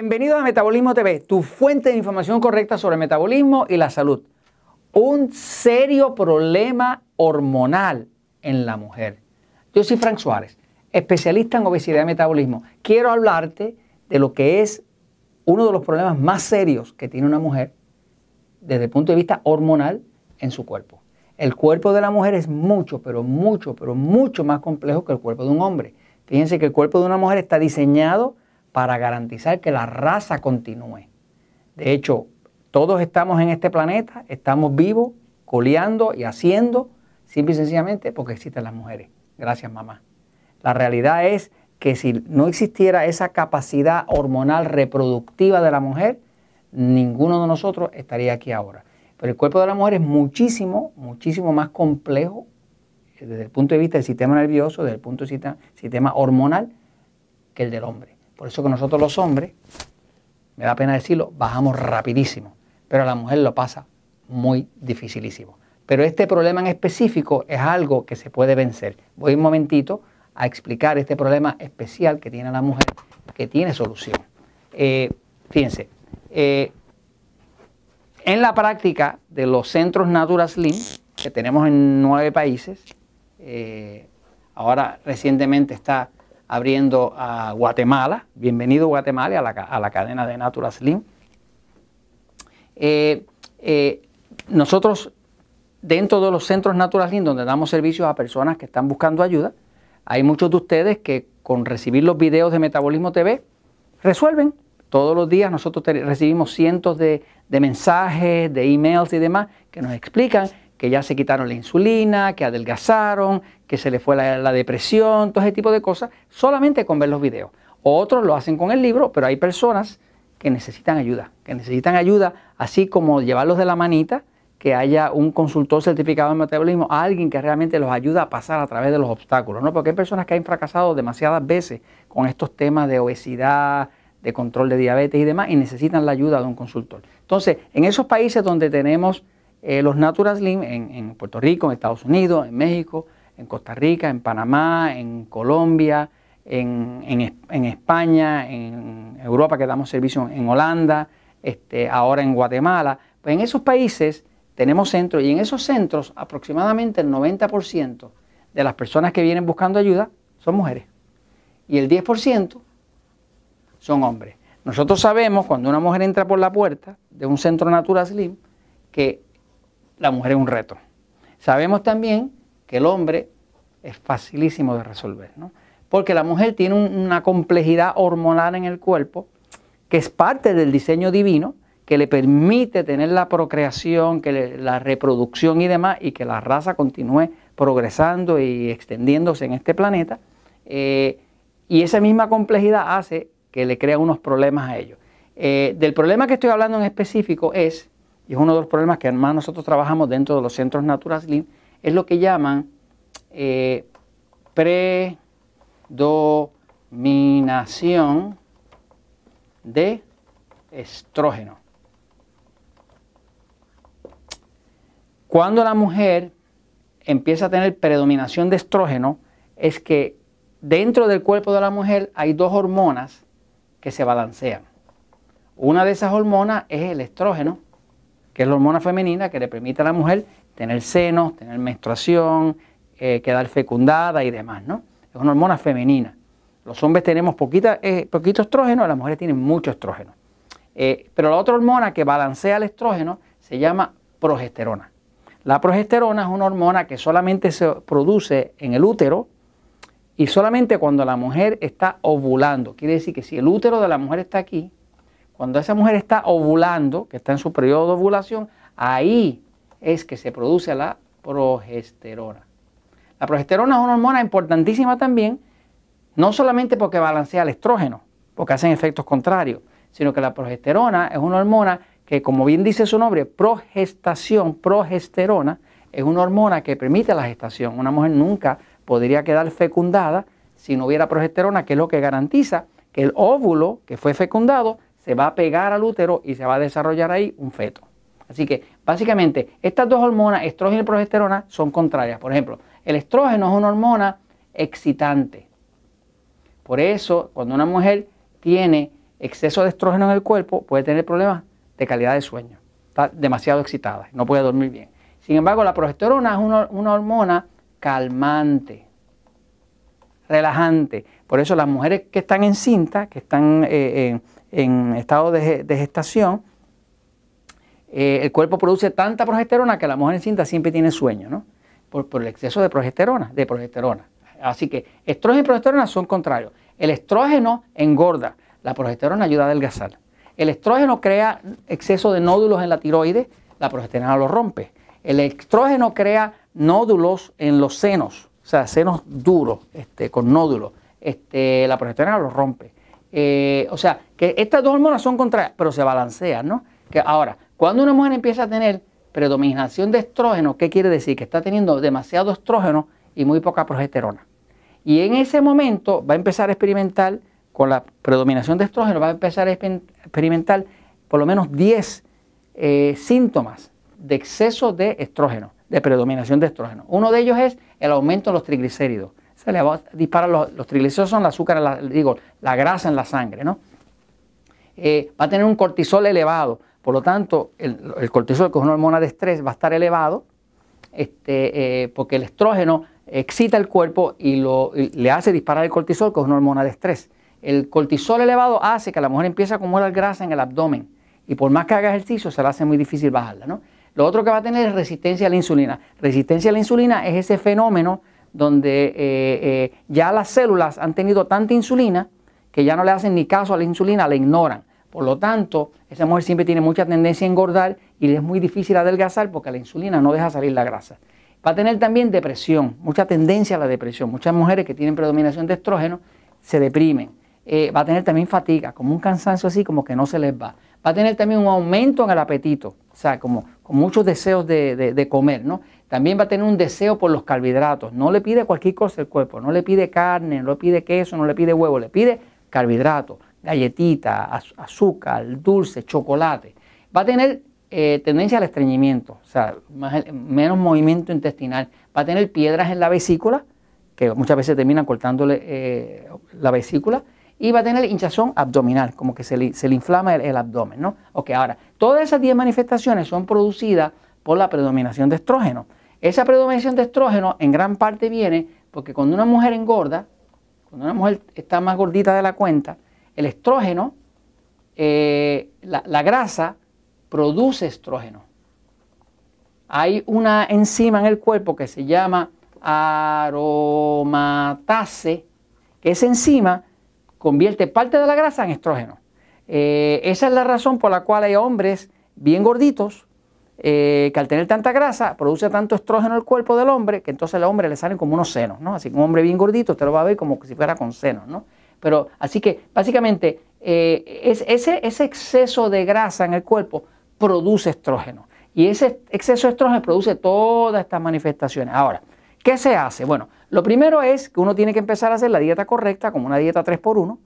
Bienvenido a Metabolismo TV, tu fuente de información correcta sobre metabolismo y la salud. Un serio problema hormonal en la mujer. Yo soy Frank Suárez, especialista en obesidad y metabolismo. Quiero hablarte de lo que es uno de los problemas más serios que tiene una mujer desde el punto de vista hormonal en su cuerpo. El cuerpo de la mujer es mucho, pero mucho, pero mucho más complejo que el cuerpo de un hombre. Fíjense que el cuerpo de una mujer está diseñado para garantizar que la raza continúe. De hecho, todos estamos en este planeta, estamos vivos, coleando y haciendo, simple y sencillamente porque existen las mujeres. Gracias, mamá. La realidad es que si no existiera esa capacidad hormonal reproductiva de la mujer, ninguno de nosotros estaría aquí ahora. Pero el cuerpo de la mujer es muchísimo, muchísimo más complejo desde el punto de vista del sistema nervioso, desde el punto de vista del sistema hormonal, que el del hombre. Por eso que nosotros los hombres, me da pena decirlo, bajamos rapidísimo, pero la mujer lo pasa muy dificilísimo. Pero este problema en específico es algo que se puede vencer. Voy un momentito a explicar este problema especial que tiene la mujer, que tiene solución. Eh, fíjense, eh, en la práctica de los centros Natura Slim, que tenemos en nueve países, eh, ahora recientemente está abriendo a Guatemala. Bienvenido Guatemala a la, cadena de Natural Slim. Eh, eh, nosotros, dentro de los centros Natural Slim, donde damos servicios a personas que están buscando ayuda, hay muchos de ustedes que con recibir los videos de Metabolismo TV resuelven. Todos los días nosotros recibimos cientos de, de mensajes, de emails y demás que nos explican que ya se quitaron la insulina, que adelgazaron, que se le fue la, depresión, todo ese tipo de cosas, solamente con ver los videos. Otros lo hacen con el libro, pero hay personas que necesitan ayuda, que necesitan ayuda, así como llevarlos de la manita, que haya un consultor certificado en metabolismo, alguien que realmente los ayuda a pasar a través de los obstáculos, ¿no? Porque hay personas que han fracasado demasiadas veces con estos temas de obesidad, de control de diabetes y demás, y necesitan la ayuda de un consultor. Entonces, en esos países donde tenemos eh, los Natural Slim en, Puerto Rico, en Estados Unidos, en México, en Costa Rica, en Panamá, en Colombia, en, España, en Europa que damos servicio en Holanda, este, ahora en Guatemala. Pues en esos países tenemos centros y en esos centros aproximadamente el 90% de las personas que vienen buscando ayuda son mujeres y el 10% son hombres. Nosotros sabemos cuando una mujer entra por la puerta de un centro Natural Slim que la mujer es un reto. Sabemos también que el hombre es facilísimo de resolver, ¿no? porque la mujer tiene una complejidad hormonal en el cuerpo que es parte del diseño divino, que le permite tener la procreación, que la reproducción y demás, y que la raza continúe progresando y extendiéndose en este planeta. Eh, y esa misma complejidad hace que le crea unos problemas a ellos. Eh, del problema que estoy hablando en específico es y es uno de los problemas que además nosotros trabajamos dentro de los centros Natural es lo que llaman eh, predominación de estrógeno. Cuando la mujer empieza a tener predominación de estrógeno, es que dentro del cuerpo de la mujer hay dos hormonas que se balancean. Una de esas hormonas es el estrógeno que es la hormona femenina que le permite a la mujer tener senos, tener menstruación, eh, quedar fecundada y demás, ¿no? Es una hormona femenina. Los hombres tenemos poquita, eh, poquito estrógeno, las mujeres tienen mucho estrógeno. Eh, pero la otra hormona que balancea el estrógeno se llama progesterona. La progesterona es una hormona que solamente se produce en el útero y solamente cuando la mujer está ovulando. Quiere decir que si el útero de la mujer está aquí, cuando esa mujer está ovulando, que está en su periodo de ovulación, ahí es que se produce la progesterona. La progesterona es una hormona importantísima también, no solamente porque balancea el estrógeno, porque hacen efectos contrarios, sino que la progesterona es una hormona que, como bien dice su nombre, progestación, progesterona, es una hormona que permite la gestación. Una mujer nunca podría quedar fecundada si no hubiera progesterona, que es lo que garantiza que el óvulo que fue fecundado se va a pegar al útero y se va a desarrollar ahí un feto. Así que básicamente estas dos hormonas, estrógeno y progesterona, son contrarias. Por ejemplo, el estrógeno es una hormona excitante. Por eso, cuando una mujer tiene exceso de estrógeno en el cuerpo puede tener problemas de calidad de sueño. Está demasiado excitada, no puede dormir bien. Sin embargo, la progesterona es una, hormona calmante, relajante. Por eso las mujeres que están en cinta, que están eh, en, estado de, gestación, eh, el cuerpo produce tanta progesterona que la mujer en cinta siempre tiene sueño, ¿no? Por, el exceso de progesterona, de progesterona. Así que estrógeno y progesterona son contrarios. El estrógeno engorda, la progesterona ayuda a adelgazar. El estrógeno crea exceso de nódulos en la tiroides, la progesterona lo rompe. El estrógeno crea nódulos en los senos, sea, senos duros, este, con nódulos. Este, la progesterona lo rompe. Eh, o sea, que estas dos hormonas son contrarias, pero se balancean, ¿no? Que ahora, cuando una mujer empieza a tener predominación de estrógeno, ¿qué quiere decir? Que está teniendo demasiado estrógeno y muy poca progesterona. Y en ese momento va a empezar a experimentar, con la predominación de estrógeno, va a empezar a experimentar por lo menos 10 eh, síntomas de exceso de estrógeno, de predominación de estrógeno. Uno de ellos es el aumento de los triglicéridos. Se le disparar los, triglicéridos son el azúcar, digo, la grasa en la sangre, ¿no? Eh, va a tener un cortisol elevado, por lo tanto, el, cortisol, que es una hormona de estrés, va a estar elevado, este, eh, porque el estrógeno excita el cuerpo y, lo, le hace disparar el cortisol, que es una hormona de estrés. El cortisol elevado hace que la mujer empiece a acumular grasa en el abdomen y por más que haga ejercicio se le hace muy difícil bajarla. ¿no? Lo otro que va a tener es resistencia a la insulina. Resistencia a la insulina es ese fenómeno donde eh, eh, ya las células han tenido tanta insulina que ya no le hacen ni caso a la insulina, la ignoran. Por lo tanto, esa mujer siempre tiene mucha tendencia a engordar y le es muy difícil adelgazar porque la insulina no deja salir la grasa. Va a tener también depresión, mucha tendencia a la depresión. Muchas mujeres que tienen predominación de estrógeno se deprimen. Eh, va a tener también fatiga, como un cansancio así, como que no se les va. Va a tener también un aumento en el apetito, o sea, como con muchos deseos de, comer, ¿no? También va a tener un deseo por los carbohidratos. No le pide cualquier cosa el cuerpo, no le pide carne, no le pide queso, no le pide huevo, le pide carbohidratos, galletita, azúcar, dulce, chocolate. Va a tener eh, tendencia al estreñimiento, o sea, menos movimiento intestinal. Va a tener piedras en la vesícula, que muchas veces terminan cortándole eh, la vesícula, y va a tener hinchazón abdominal, como que se le, inflama el, abdomen, ¿no? Ok, ahora, todas esas 10 manifestaciones son producidas por la predominación de estrógeno. Esa predominación de estrógeno en gran parte viene porque cuando una mujer engorda, cuando una mujer está más gordita de la cuenta, el estrógeno, eh, la grasa, produce estrógeno. Hay una enzima en el cuerpo que se llama aromatase, que esa enzima convierte parte de la grasa en estrógeno. Eh, esa es la razón por la cual hay hombres bien gorditos eh, que al tener tanta grasa produce tanto estrógeno el cuerpo del hombre que entonces al hombre le salen como unos senos, ¿no? Así que un hombre bien gordito usted lo va a ver como si fuera con senos, ¿no? Pero así que básicamente eh, es, ese, ese exceso de grasa en el cuerpo produce estrógeno. Y ese exceso de estrógeno produce todas estas manifestaciones. Ahora, ¿qué se hace? Bueno, lo primero es que uno tiene que empezar a hacer la dieta correcta, como una dieta 3x1,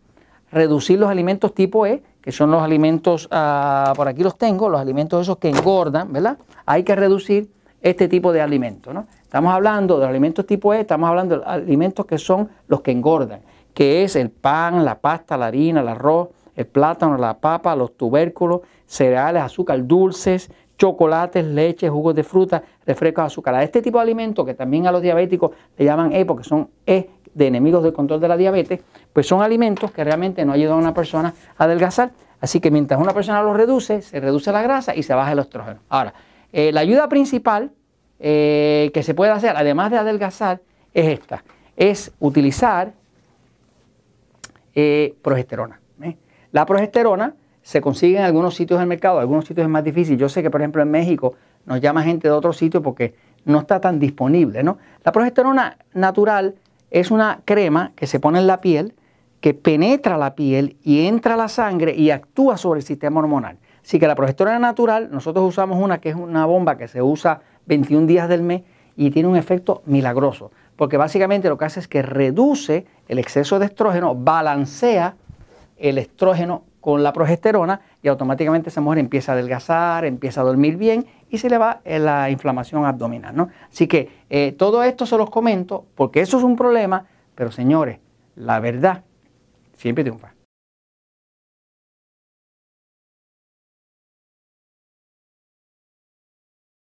reducir los alimentos tipo E, que son los alimentos, ah, por aquí los tengo, los alimentos esos que engordan, ¿verdad? Hay que reducir este tipo de alimentos, ¿no? Estamos hablando de alimentos tipo E, estamos hablando de alimentos que son los que engordan, que es el pan, la pasta, la harina, el arroz, el plátano, la papa, los tubérculos, cereales, azúcar, dulces, chocolates, leche, jugos de fruta, refrescos azucarados. Este tipo de alimentos que también a los diabéticos le llaman E porque son E de enemigos del control de la diabetes, pues son alimentos que realmente no ayudan a una persona a adelgazar. Así que mientras una persona los reduce, se reduce la grasa y se baja el estrógeno. Ahora, eh, la ayuda principal eh, que se puede hacer, además de adelgazar, es esta. Es utilizar eh, progesterona. La progesterona se consigue en algunos sitios del mercado, algunos sitios es más difícil. Yo sé que, por ejemplo, en México nos llama gente de otros sitios porque no está tan disponible. ¿no? La progesterona natural es una crema que se pone en la piel, que penetra la piel y entra a la sangre y actúa sobre el sistema hormonal. Así que la progesterona natural, nosotros usamos una que es una bomba que se usa 21 días del mes y tiene un efecto milagroso, porque básicamente lo que hace es que reduce el exceso de estrógeno, balancea el estrógeno con la progesterona y automáticamente esa mujer empieza a adelgazar, empieza a dormir bien y se le va eh, la inflamación abdominal. ¿no? Así que eh, todo esto se los comento porque eso es un problema, pero señores, la verdad siempre triunfa.